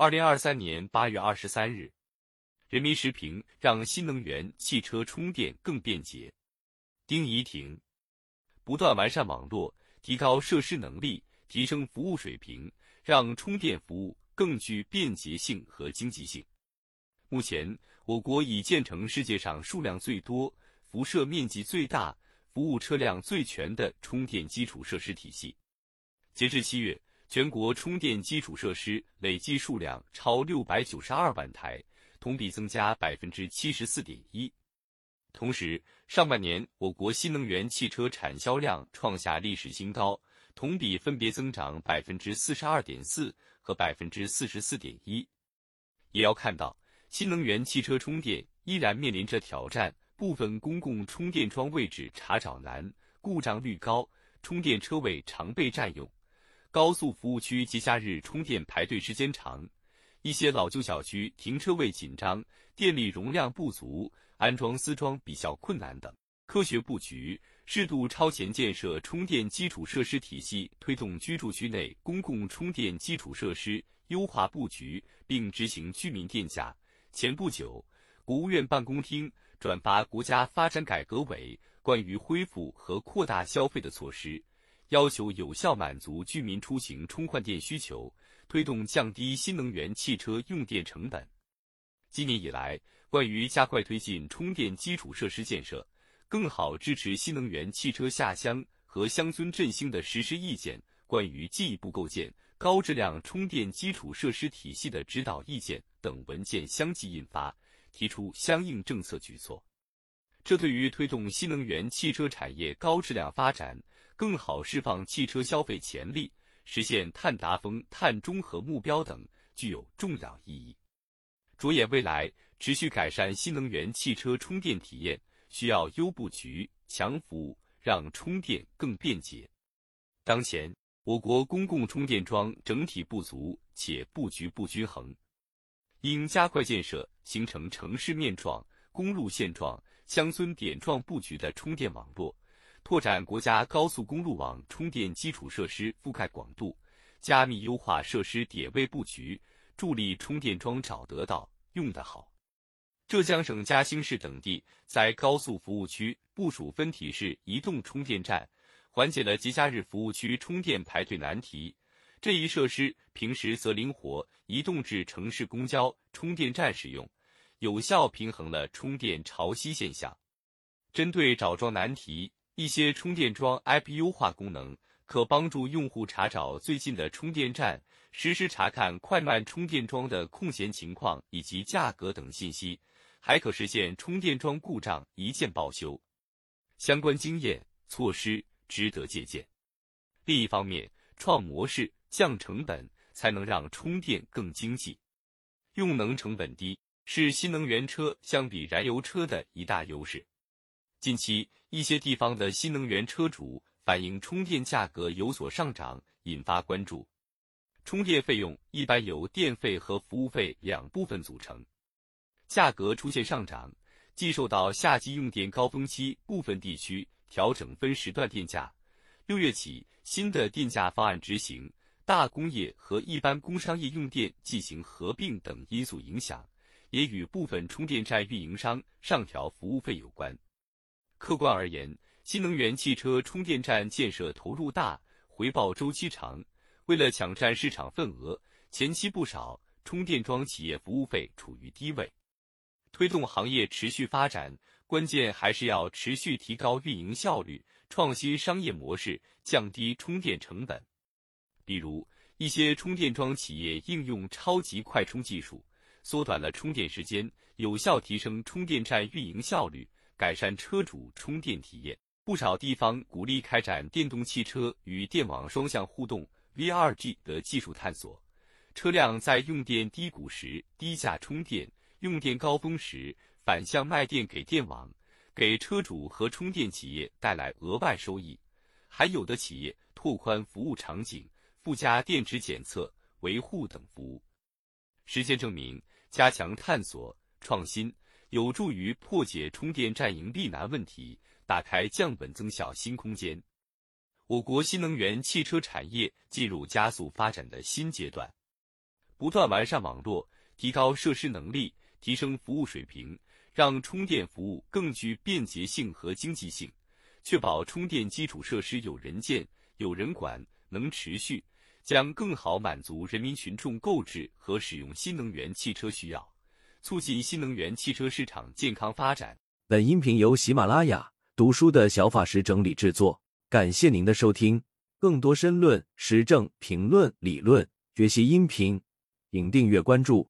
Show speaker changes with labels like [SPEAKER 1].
[SPEAKER 1] 二零二三年八月二十三日，人民时评让新能源汽车充电更便捷。丁仪婷，不断完善网络，提高设施能力，提升服务水平，让充电服务更具便捷性和经济性。目前，我国已建成世界上数量最多、辐射面积最大、服务车辆最全的充电基础设施体系。截至七月，全国充电基础设施累计数量超六百九十二万台，同比增加百分之七十四点一。同时，上半年我国新能源汽车产销量创下历史新高，同比分别增长百分之四十二点四和百分之四十四点一。也要看到，新能源汽车充电依然面临着挑战，部分公共充电桩位置查找难，故障率高，充电车位常被占用，高速服务区节假日充电排队时间长，一些老旧小区停车位紧张，电力容量不足。安装私装比较困难等，科学布局、适度超前建设充电基础设施体系，推动居住区内公共充电基础设施优化布局，并执行居民电价。前不久，国务院办公厅转发国家发展改革委关于恢复和扩大消费的措施，要求有效满足居民出行充换电需求，推动降低新能源汽车用电成本。今年以来，关于加快推进充电基础设施建设，更好支持新能源汽车下乡和乡村振兴的实施意见、关于进一步构建高质量充电基础设施体系的指导意见等文件相继印发，提出相应政策举措。这对于推动新能源汽车产业高质量发展、更好释放汽车消费潜力、实现碳达峰、碳中和目标等，具有重要意义。着眼未来。持续改善新能源汽车充电体验，需要优布局、强服务，让充电更便捷。当前，我国公共充电桩整体不足且布局不均衡，应加快建设形成城市面状、公路线状、乡村点状布局的充电网络，拓展国家高速公路网充电基础设施覆盖广度，加密优化设施点位布局，助力充电桩找得到、用得好。浙江省嘉兴市等地在高速服务区部署分体式移动充电站，缓解了节假日服务区充电排队难题。这一设施平时则灵活移动至城市公交充电站使用，有效平衡了充电潮汐现象。针对找桩难题，一些充电桩 App 优化功能可帮助用户查找最近的充电站，实时查看快慢充电桩的空闲情况以及价格等信息。还可实现充电桩故障一键报修，相关经验措施值得借鉴。另一方面，创模式、降成本，才能让充电更经济。用能成本低是新能源车相比燃油车的一大优势。近期，一些地方的新能源车主反映充电价格有所上涨，引发关注。充电费用一般由电费和服务费两部分组成。价格出现上涨，既受到夏季用电高峰期部分地区调整分时段电价，六月起新的电价方案执行，大工业和一般工商业用电进行合并等因素影响，也与部分充电站运营商上调服务费有关。客观而言，新能源汽车充电站建设投入大，回报周期长，为了抢占市场份额，前期不少充电桩企业服务费处于低位。推动行业持续发展，关键还是要持续提高运营效率，创新商业模式，降低充电成本。比如，一些充电桩企业应用超级快充技术，缩短了充电时间，有效提升充电站运营效率，改善车主充电体验。不少地方鼓励开展电动汽车与电网双向互动 （V2G） 的技术探索，车辆在用电低谷时低价充电。用电高峰时反向卖电给电网，给车主和充电企业带来额外收益。还有的企业拓宽服务场景，附加电池检测、维护等服务。实践证明，加强探索创新，有助于破解充电站盈利难问题，打开降本增效新空间。我国新能源汽车产业进入加速发展的新阶段。不断完善网络，提高设施能力，提升服务水平，让充电服务更具便捷性和经济性，确保充电基础设施有人建、有人管、能持续，将更好满足人民群众购置和使用新能源汽车需要，促进新能源汽车市场健康发展。
[SPEAKER 2] 本音频由喜马拉雅读书的小法师整理制作，感谢您的收听。更多深论、时政评论、理论学习音频，请订阅关注。